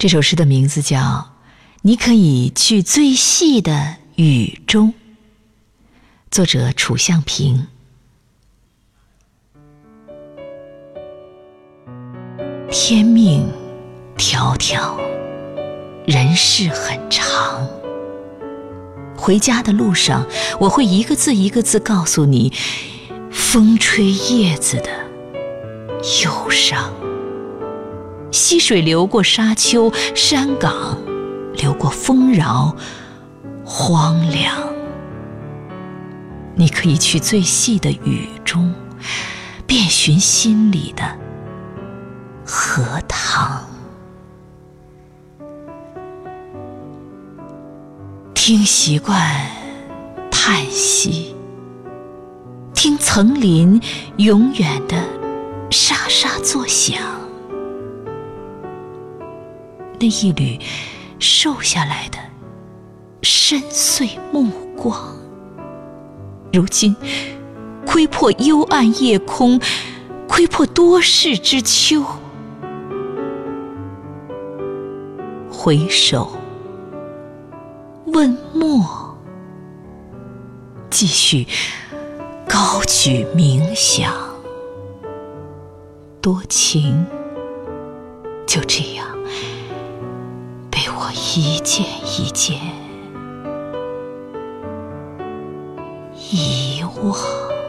这首诗的名字叫《你可以去最细的雨中》，作者楚向平。天命迢迢，人世很长。回家的路上，我会一个字一个字告诉你，风吹叶子的忧伤。溪水流过沙丘、山岗，流过丰饶、荒凉。你可以去最细的雨中，遍寻心里的荷塘。听习惯叹息，听层林永远的沙沙作响。那一缕瘦下来的深邃目光，如今窥破幽暗夜空，窥破多事之秋。回首。问墨，继续高举冥想，多情就这样一件一件遗忘。